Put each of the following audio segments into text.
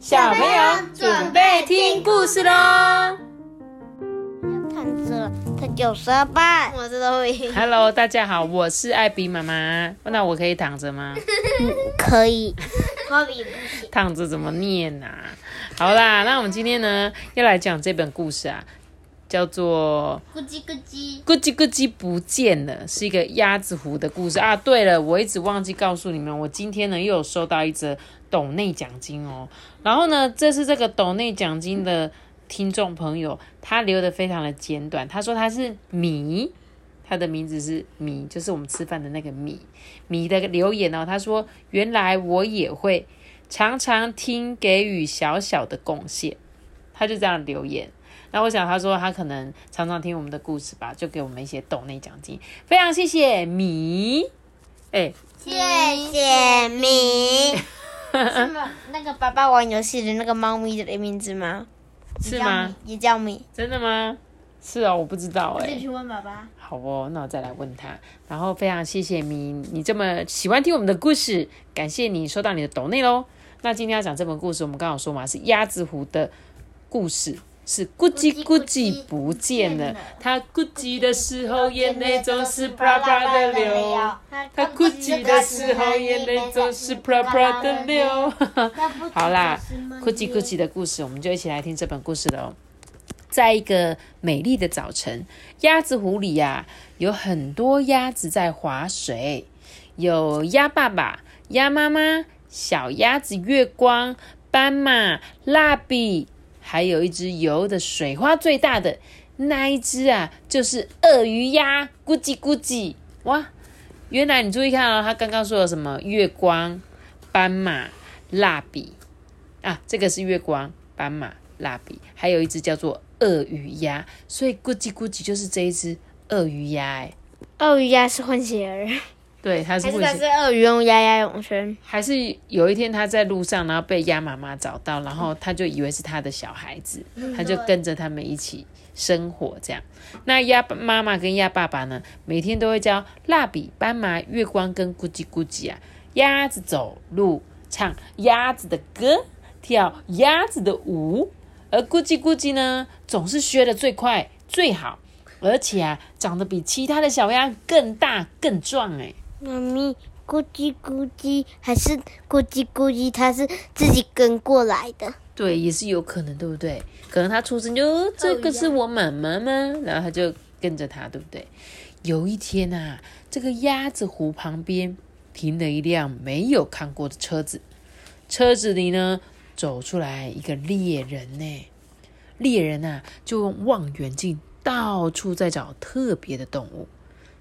小朋友准备听故事喽。躺着，他九十二半，我知道会 Hello，大家好，我是艾比妈妈。那我可以躺着吗？可以。躺着怎么念啊？好啦，那我们今天呢要来讲这本故事啊，叫做咕叽咕叽，《咕叽咕叽不见了》，是一个鸭子湖的故事啊。对了，我一直忘记告诉你们，我今天呢又有收到一则斗内奖金哦。然后呢，这是这个斗内奖金的听众朋友，他留的非常的简短，他说他是米。他的名字是米，就是我们吃饭的那个米。米的留言哦，他说：“原来我也会常常听，给予小小的贡献。”他就这样留言。那我想他说他可能常常听我们的故事吧，就给我们一些豆内奖金，非常谢谢米。哎、谢谢米。是吗？那个爸爸玩游戏的那个猫咪的名字吗？是吗？也叫米。真的吗？是哦，我不知道哎、去问爸爸。好哦，那我再来问他。然后非常谢谢米，你这么喜欢听我们的故事，感谢你收到你的豆内喽。那今天要讲这本故事，我们刚好说嘛，是鸭子湖的故事，是咕叽咕叽不见了。他咕叽的时候，眼泪总是啪啪的流。他咕叽的时候，眼泪总是啪啪的流。好啦，咕叽咕叽的故事，我们就一起来听这本故事了哦。在一个美丽的早晨，鸭子湖里呀、有很多鸭子在划水，有鸭爸爸、鸭妈妈、小鸭子月光、斑马、蜡笔，还有一只游的水花最大的那一只啊，就是鳄鱼鸭，咕叽咕叽！哇，原来你注意看哦，他刚刚说了什么？月光、斑马、蜡笔。啊，这个是月光、斑马、蜡笔，还有一只叫做鳄鱼鸭，所以咕叽咕叽就是这一只鳄鱼鸭，哎，鳄鱼鸭是混血儿，对，它是还是它是鳄鱼用鸭鸭泳圈？还是有一天他在路上，然后被鸭妈妈找到，然后他就以为是他的小孩子，他就跟着他们一起生活这样。那鸭妈妈跟鸭爸爸呢，每天都会教蜡笔、斑马、月光跟咕叽咕叽啊，鸭子走路，唱鸭子的歌，跳鸭子的舞，而咕叽咕叽呢，总是学的最快最好，而且啊，长得比其他的小鸭更大更壮哎。妈咪，咕叽咕叽还是咕叽咕叽？它是自己跟过来的。对，也是有可能，对不对？可能它出生就这个是我妈妈吗？然后它就跟着它，对不对？有一天啊，这个鸭子湖旁边停了一辆没有看过的车子，车子里呢走出来一个猎人呢。猎人啊，就用望远镜到处在找特别的动物。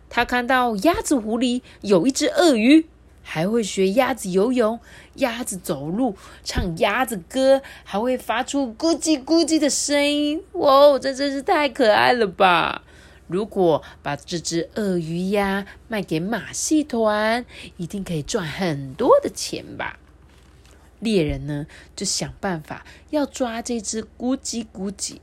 他看到鸭子湖里有一只鳄鱼，还会学鸭子游泳、鸭子走路、唱鸭子歌，还会发出咕叽咕叽的声音。哇，这真是太可爱了吧！如果把这只鳄鱼鸭卖给马戏团，一定可以赚很多的钱吧？猎人呢，就想办法要抓这只咕叽咕叽。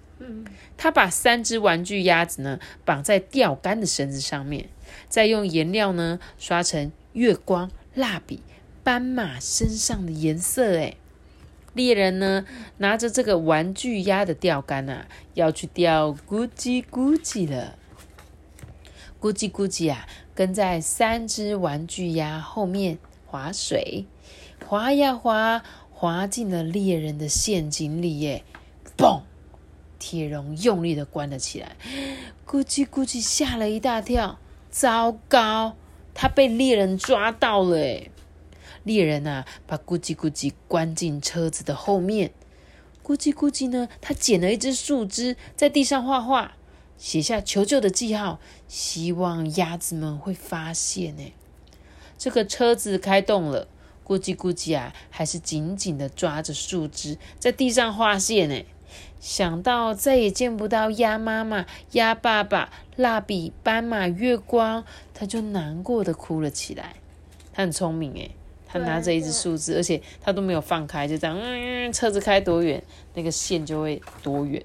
他把三只玩具鸭子呢绑在钓竿的绳子上面，再用颜料呢刷成月光、蜡笔、斑马身上的颜色。哎，猎人呢拿着这个玩具鸭的钓竿啊，要去钓咕叽咕叽了。咕叽咕叽啊，跟在三只玩具鸭后面划水，划呀划，划进了猎人的陷阱里。耶！嘣！铁笼用力的关了起来，咕叽咕叽吓了一大跳，糟糕，他被猎人抓到了！哎，猎人啊，把咕叽咕叽关进车子的后面。咕叽咕叽呢，他捡了一只树枝，在地上画画，写下求救的记号，希望鸭子们会发现。呢，这个车子开动了，咕叽咕叽啊，还是紧紧的抓着树枝，在地上画线。呢。想到再也见不到鸭妈妈、鸭爸爸、蜡笔、斑马、月光，他就难过的哭了起来。他很聪明诶，他拿着一只树枝，而且他都没有放开，就这样，嗯，车子开多远，那个线就会多远。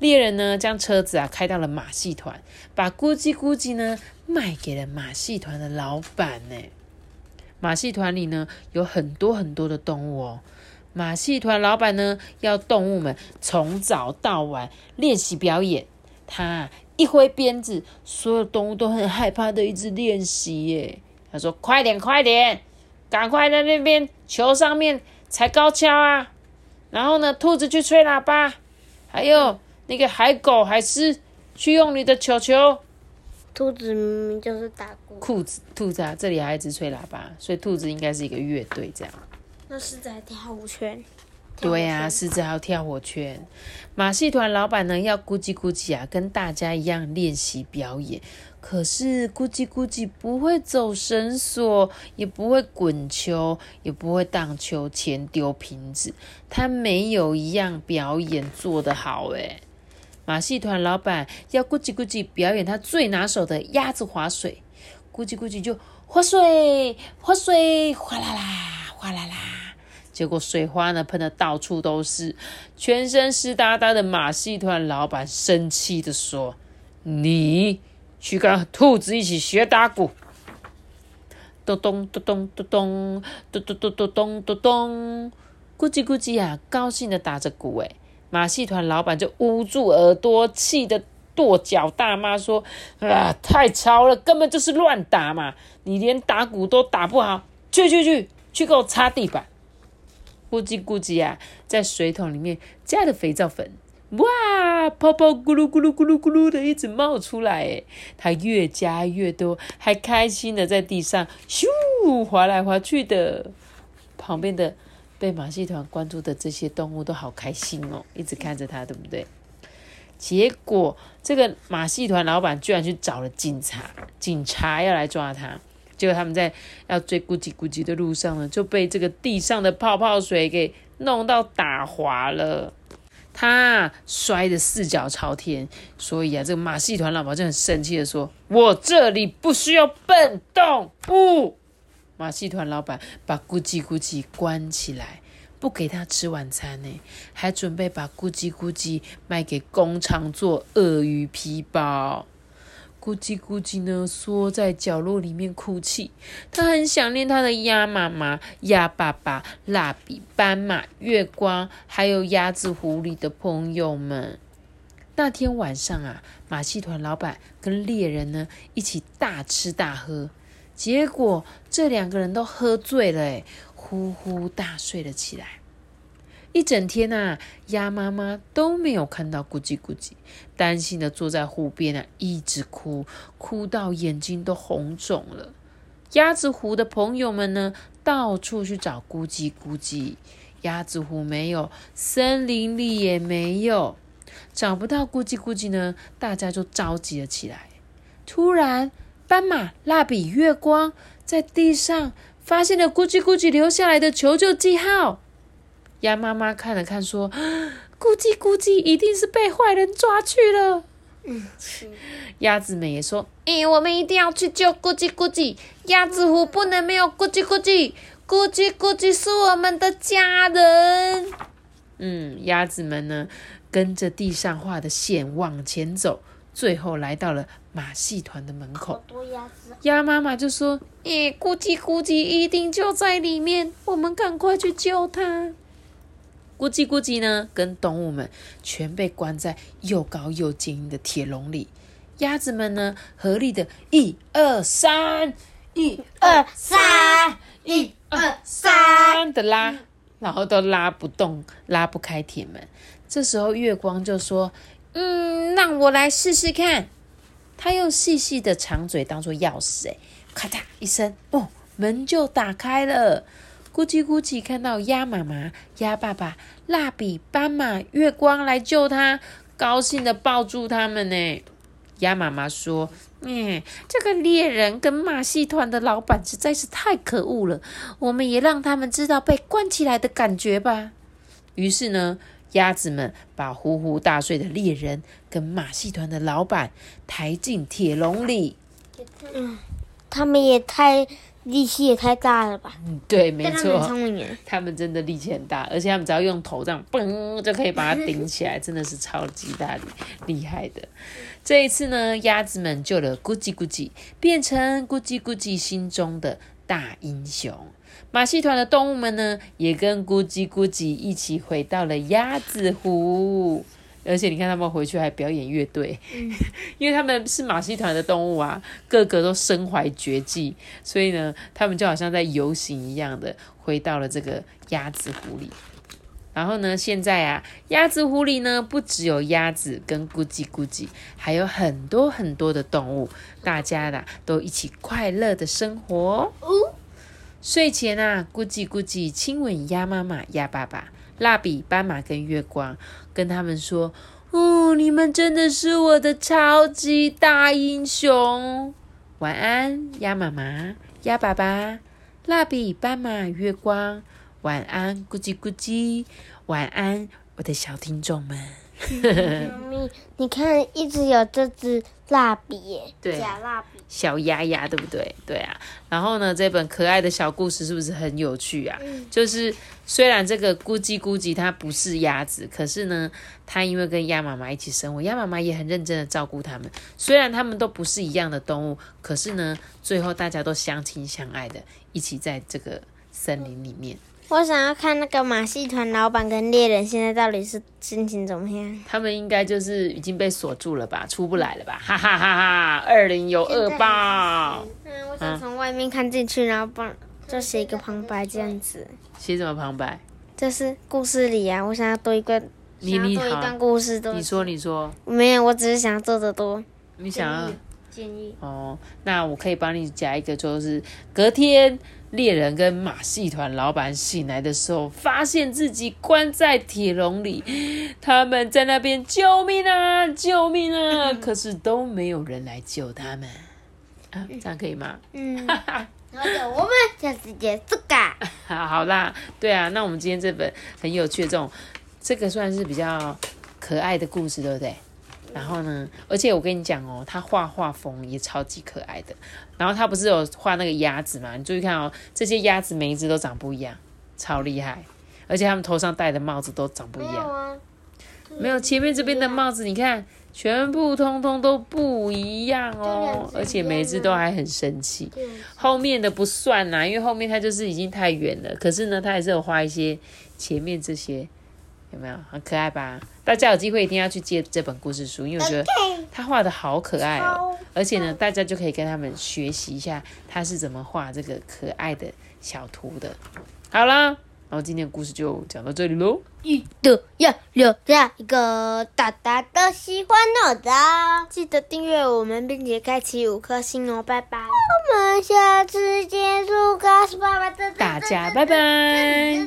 猎人呢，将车子啊开到了马戏团，把咕叽咕叽呢卖给了马戏团的老板呢。马戏团里呢有很多很多的动物哦。马戏团老板呢，要动物们从早到晚练习表演。他一挥鞭子，所有动物都很害怕的一直练习耶。他说：“快点，快点，赶快在那边球上面踩高跷啊！然后呢，兔子去吹喇叭，还有那个海狗、海狮去用你的球球。兔子明明就是打鼓，裤子，兔子啊，这里还一直吹喇叭，所以兔子应该是一个乐队这样。那狮子还跳舞圈。对呀、呀、狮子还要跳火圈。马戏团老板呢，要咕叽咕叽啊，跟大家一样练习表演。可是咕叽咕叽不会走绳索，也不会滚球，也不会荡秋千、丢瓶子，他没有一样表演做得好诶。马戏团老板要咕叽咕叽表演他最拿手的鸭子划水，咕叽咕叽就划水，划水，哗啦啦，哗啦啦。结果水花呢喷的到处都是，全身湿哒哒的马戏团老板生气的说：“你去跟兔子一起学打鼓。”咚咚咚咚咚咚咚咚咚咚咚咚咚，咕叽咕叽啊，高兴的打着鼓哎。马戏团老板就捂住耳朵，气得跺脚大骂说：“啊，太吵了，根本就是乱打嘛！你连打鼓都打不好，去去去，去给我擦地板！”咕叽咕叽啊，在水桶里面加了肥皂粉，哇，泡泡咕噜咕噜咕噜咕噜的一直冒出来，哎，它越加越多，还开心的在地上咻滑来滑去的。旁边的被马戏团关注的这些动物都好开心哦，一直看着它，对不对？结果这个马戏团老板居然去找了警察，警察要来抓他。结果他们在要追咕叽咕叽的路上呢，就被这个地上的泡泡水给弄到打滑了。他摔得四脚朝天，所以啊，这个马戏团老板就很生气的说：“我这里不需要笨动物。”马戏团老板把咕叽咕叽关起来，不给他吃晚餐呢，还准备把咕叽咕叽卖给工厂做鳄鱼皮包。咕叽咕叽呢，缩在角落里面哭泣。他很想念他的鸭妈妈、鸭爸爸、蜡笔、斑马、月光，还有鸭子湖里的朋友们。那天晚上啊，马戏团老板跟猎人呢一起大吃大喝，结果这两个人都喝醉了，哎，呼呼大睡了起来。一整天啊，鸭妈妈都没有看到咕叽咕叽，担心的坐在湖边啊，一直哭，哭到眼睛都红肿了。鸭子湖的朋友们呢，到处去找咕叽咕叽，鸭子湖没有，森林里也没有，找不到咕叽咕叽呢，大家就着急了起来。突然，斑马、蜡笔、月光在地上发现了咕叽咕叽留下来的求救记号。鸭妈妈看了看，说：“咕叽咕叽，一定是被坏人抓去了。”嗯，鸭子们也说：“咦、我们一定要去救咕叽咕叽，鸭子湖不能没有咕叽咕叽，咕叽咕叽是我们的家人。”嗯，鸭子们呢，跟着地上画的线往前走，最后来到了马戏团的门口鸭妈妈就说：“咦、咕叽咕叽一定就在里面，我们赶快去救它。”咕叽咕叽呢，跟动物们全被关在又高又坚硬的铁笼里。鸭子们呢，合力的一二三，一二三，一二三，的拉，然后都拉不动，拉不开铁门。这时候月光就说：“嗯，让我来试试看。”他用细细的长嘴当做钥匙，哎，咔嚓一声，哦，门就打开了。咕叽咕叽看到鸭妈妈、鸭爸爸、蜡笔、斑马、月光来救他，高兴的抱住他们呢。鸭妈妈说：“嗯，这个猎人跟马戏团的老板实在是太可恶了，我们也让他们知道被关起来的感觉吧。”于是呢，鸭子们把呼呼大睡的猎人跟马戏团的老板抬进铁笼里。嗯他们也太力气也太大了吧？嗯，对，没错他们聪明，他们真的力气很大，而且他们只要用头这样嘣就可以把它顶起来，真的是超级大力厉害的。这一次呢，鸭子们救了咕叽咕叽，变成咕叽咕叽心中的大英雄。马戏团的动物们呢，也跟咕叽咕叽一起回到了鸭子湖。而且你看，他们回去还表演乐队，因为他们是马戏团的动物啊，个个都身怀绝技，所以呢，他们就好像在游行一样的回到了这个鸭子湖里。然后呢，现在啊，鸭子湖里呢，不只有鸭子跟咕叽咕叽，还有很多很多的动物，大家呢都一起快乐的生活。睡前啊，咕叽咕叽亲吻鸭妈妈、鸭爸爸。蜡笔、斑马跟月光跟他们说：“哦，你们真的是我的超级大英雄！晚安，鸭妈妈、鸭爸爸、蜡笔、斑马、月光。晚安，咕叽咕叽。晚安，我的小听众们。”妈咪，你看，一直有这支蜡笔耶，对假蜡笔。小鸭鸭，对不对？对啊。然后呢，这本可爱的小故事是不是很有趣啊？就是虽然这个咕叽咕叽它不是鸭子，可是呢，它因为跟鸭妈妈一起生活，鸭妈妈也很认真的照顾它们。虽然它们都不是一样的动物，可是呢，最后大家都相亲相爱的，一起在这个森林里面。我想要看那个马戏团老板跟猎人现在到底是心情怎么样？他们应该就是已经被锁住了吧，出不来了吧？哈哈哈哈！二零有二报。嗯，我想从外面看进去，然后帮就写一个旁白这样子。写什么旁白？这是故事里啊，我想要多一个，你你多一段故事多。你说你说，没有，我只是想要做的多。你想要建议。哦，那我可以帮你加一个，就是隔天猎人跟马戏团老板醒来的时候，发现自己关在铁笼里，他们在那边救命啊，救命啊！可是都没有人来救他们啊，这样可以吗？嗯，然后就我们下次结束噶。好好啦，对啊，那我们今天这本很有趣的这种，这个算是比较可爱的故事，对不对？然后呢，而且我跟你讲哦，他画画风也超级可爱的。然后他不是有画那个鸭子嘛？你注意看哦，这些鸭子每一只都长不一样，超厉害。而且他们头上戴的帽子都长不一样。啊，没有前面这边的帽子，你看，全部通通都不一样哦，而且每一只都还很生气。后面的不算啦，因为后面它就是已经太远了。可是呢，它还是有画一些前面这些，有没有很可爱吧？大家有机会一定要去借这本故事书，因为我觉得他画的好可爱哦，而且呢，大家就可以跟他们学习一下他是怎么画这个可爱的小图的。好啦，然后今天的故事就讲到这里喽。记得要留下一个大大的喜欢我的，记得订阅我们，并且开启五颗星哦，拜拜。我们下次见，祝告诉爸爸大家拜拜。